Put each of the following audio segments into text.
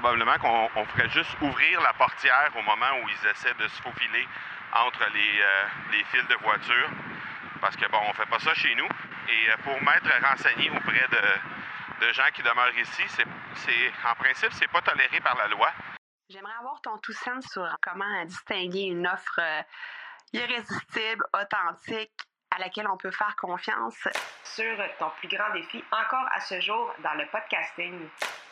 probablement qu'on ferait juste ouvrir la portière au moment où ils essaient de se faufiler entre les, euh, les fils de voiture. Parce que bon, on fait pas ça chez nous. Et euh, pour m'être renseigné auprès de, de gens qui demeurent ici, en principe, c'est pas toléré par la loi. J'aimerais avoir ton tout sens sur comment distinguer une offre euh, irrésistible, authentique, à laquelle on peut faire confiance. Sur ton plus grand défi encore à ce jour dans le podcasting.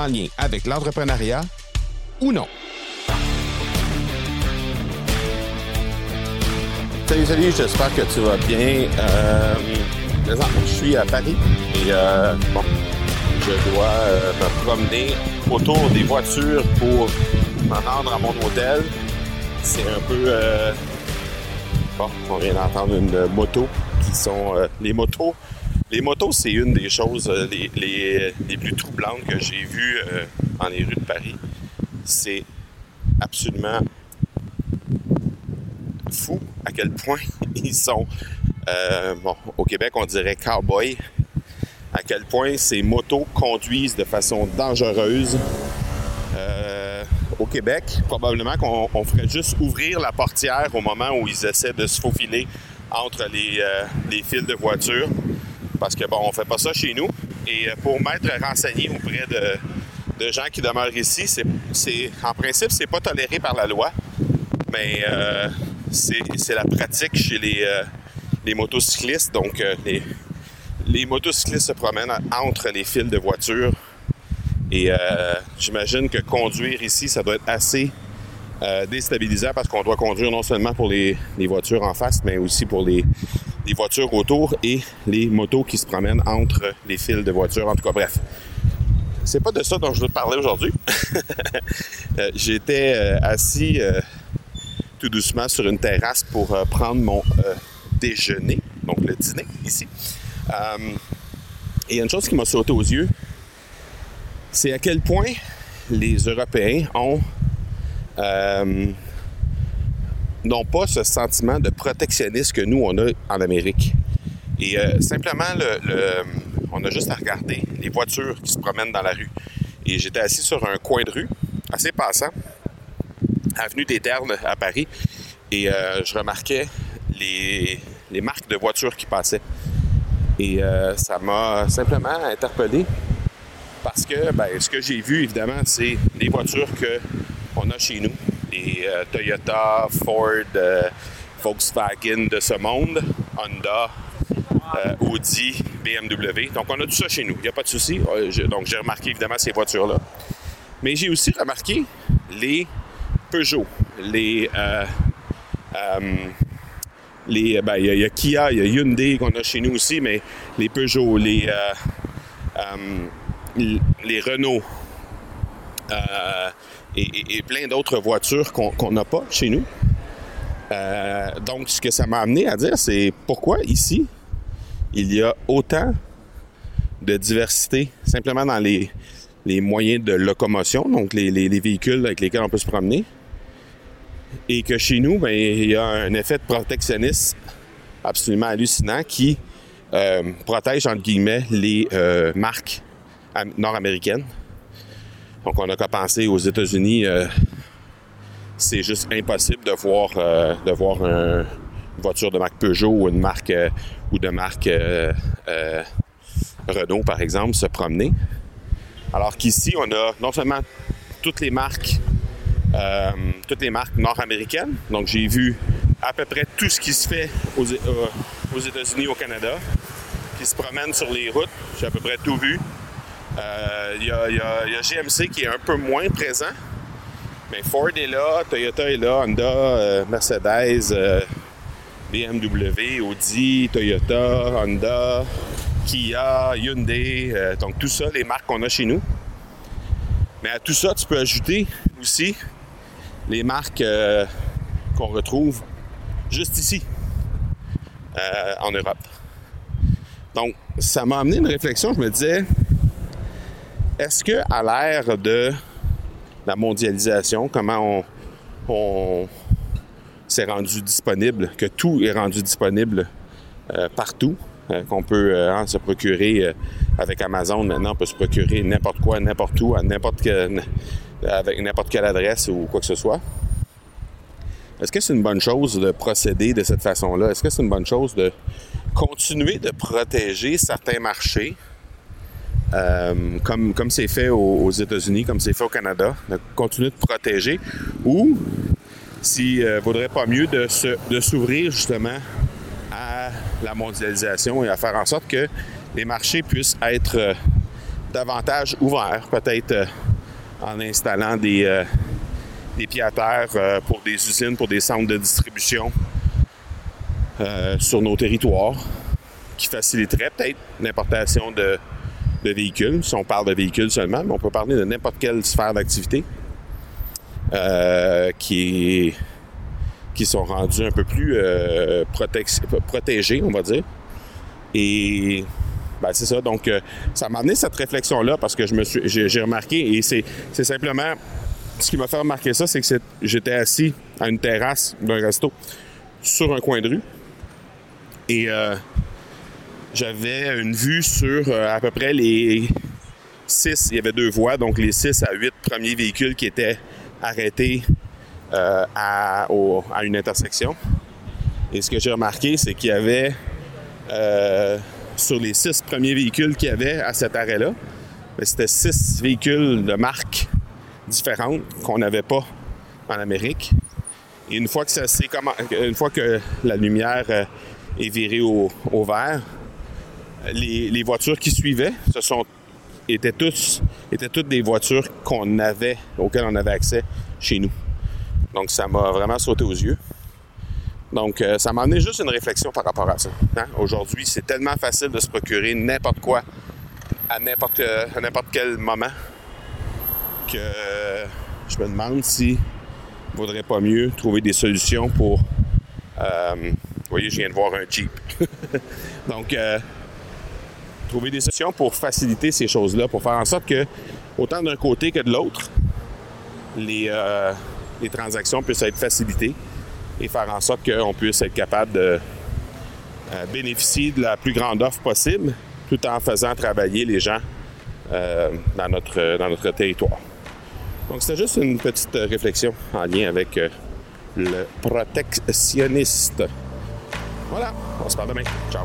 en lien avec l'entrepreneuriat ou non. Salut, salut, j'espère que tu vas bien. Euh, je suis à Paris et euh, bon, je dois euh, me promener autour des voitures pour me rendre à mon hôtel. C'est un peu... Euh, bon, on vient d'entendre une moto qui sont... les motos, les motos, c'est une des choses les, les, plus troublantes que j'ai vues dans les rues de Paris. C'est absolument fou à quel point ils sont euh, bon, au Québec, on dirait cowboy. À quel point ces motos conduisent de façon dangereuse. Euh, au Québec, probablement qu'on ferait juste ouvrir la portière au moment où ils essaient de se faufiler entre euh, les fils de voiture. Parce que, bon, on fait pas ça chez nous. Et pour m'être renseigné auprès de, gens qui demeurent ici, c'est, en principe, c'est pas toléré par la loi. Mais c'est, la pratique chez les, les motocyclistes. Donc, euh, les, motocyclistes se promènent entre les fils de voitures. Et euh, j'imagine que conduire ici, ça doit être assez euh, déstabilisant parce qu'on doit conduire non seulement pour les, voitures en face, mais aussi pour les, les, voitures autour et les motos qui se promènent entre les fils de voitures. En tout cas, bref. C'est pas de ça dont je veux te parler aujourd'hui. J'étais assis tout doucement sur une terrasse pour prendre mon déjeuner, donc le dîner ici. Euh, et une chose qui m'a sauté aux yeux, c'est à quel point les Européens ont euh, n'ont pas ce sentiment de protectionnisme que nous on a en Amérique. Et euh, simplement, le, on a juste à regarder les voitures qui se promènent dans la rue. Et j'étais assis sur un coin de rue, assez passant, avenue des Ternes à Paris, et je remarquais les, marques de voitures qui passaient. Et euh, ça m'a simplement interpellé parce que ben, ce que j'ai vu, évidemment, c'est les voitures qu'on a chez nous. Les euh, Toyota, Ford, euh, Volkswagen de ce monde, Honda, Audi, BMW. Donc, on a tout ça chez nous. Il n'y a pas de souci. donc, j'ai remarqué évidemment ces voitures-là. Mais j'ai aussi remarqué les Peugeot, les les, ben, il y, a Kia, il y a Hyundai qu'on a chez nous aussi, mais les Peugeot, les, euh, euh, les Renault euh, et, plein d'autres voitures qu'on n'a pas chez nous. donc, ce que ça m'a amené à dire, c'est pourquoi ici, il y a autant de diversité simplement dans les, moyens de locomotion, donc les, les véhicules avec lesquels on peut se promener et que chez nous, ben, il y a un effet de protectionnisme absolument hallucinant qui euh, protège, entre guillemets, les euh, marques nord-américaines. Donc, on n'a qu'à penser aux États-Unis, euh, c'est juste impossible de voir, voir une voiture de marque Peugeot ou une marque ou de marque Renault, par exemple, se promener. Alors qu'ici, on a non seulement toutes les marques euh, toutes les marques nord-américaines. Donc, j'ai vu à peu près tout ce qui se fait aux, euh, États-Unis, au Canada, qui se promène sur les routes. J'ai à peu près tout vu. Euh, il y, a GMC qui est un peu moins présent. Mais Ford est là, Toyota est là, Honda, Mercedes, BMW, Audi, Toyota, Honda, Kia, Hyundai. donc tout ça, les marques qu'on a chez nous. Mais à tout ça, tu peux ajouter aussi les marques euh, qu'on retrouve juste ici, euh, en Europe. Donc, ça m'a amené une réflexion. Je me disais, est-ce que à l'ère de la mondialisation, comment on, s'est rendu disponible, que tout est rendu disponible euh, partout, qu'on peut hein, se procurer avec Amazon maintenant, on peut se procurer n'importe quoi, n'importe où, avec n'importe quelle adresse ou quoi que ce soit? Est-ce que c'est une bonne chose de procéder de cette façon-là? Est-ce que c'est une bonne chose de continuer de protéger certains marchés, euh, comme c'est fait aux, États-Unis, comme c'est fait au Canada, de continuer de protéger, ou s'il ne euh, vaudrait pas mieux de, s'ouvrir justement à la mondialisation et à faire en sorte que les marchés puissent être euh, davantage ouverts, peut-être en installant des, euh, des pieds à terre euh, pour des usines, pour des centres de distribution euh, sur nos territoires, qui faciliterait peut-être l'importation de, véhicules, si on parle de véhicules seulement, mais on peut parler de n'importe quelle sphère d'activité qui, qui sont rendus un peu plus protégés, on va dire. Et ben, c'est ça. Donc, euh, ça m'a amené cette réflexion-là parce que je me suis, j'ai, remarqué et c'est, simplement ce qui m'a fait remarquer ça, c'est que j'étais assis à une terrasse d'un resto sur un coin de rue et euh, j'avais une vue sur euh, à peu près les six, il y avait deux voies, donc les six à huit premiers véhicules qui étaient arrêtés à, à, une intersection. Et ce que j'ai remarqué, c'est qu'il y avait sur les six premiers véhicules qu'il y avait à cet arrêt-là, ben, c'était six véhicules de marques différentes qu'on n'avait pas en Amérique. Et une fois que ça une fois que la lumière euh, est virée au, vert, les, voitures qui suivaient, ce sont étaient étaient toutes des voitures qu'on avait auxquelles on avait accès chez nous. Donc ça m'a vraiment sauté aux yeux. Donc, euh, ça m'a amené juste une réflexion par rapport à ça. Hein. Aujourd'hui, c'est tellement facile de se procurer n'importe quoi à n'importe, euh, n'importe quel moment que je me demande si vaudrait pas mieux trouver des solutions pour. Euh, vous voyez, je viens de voir un Jeep. Donc, trouver des solutions pour faciliter ces choses-là, pour faire en sorte que, autant d'un côté que de l'autre, les, les transactions puissent être facilitées et faire en sorte qu'on puisse être capable de euh, bénéficier de la plus grande offre possible tout en faisant travailler les gens euh, dans, notre, dans notre territoire. Donc, c'était juste une petite réflexion en lien avec euh, le protectionniste. Voilà, on se parle demain. Ciao.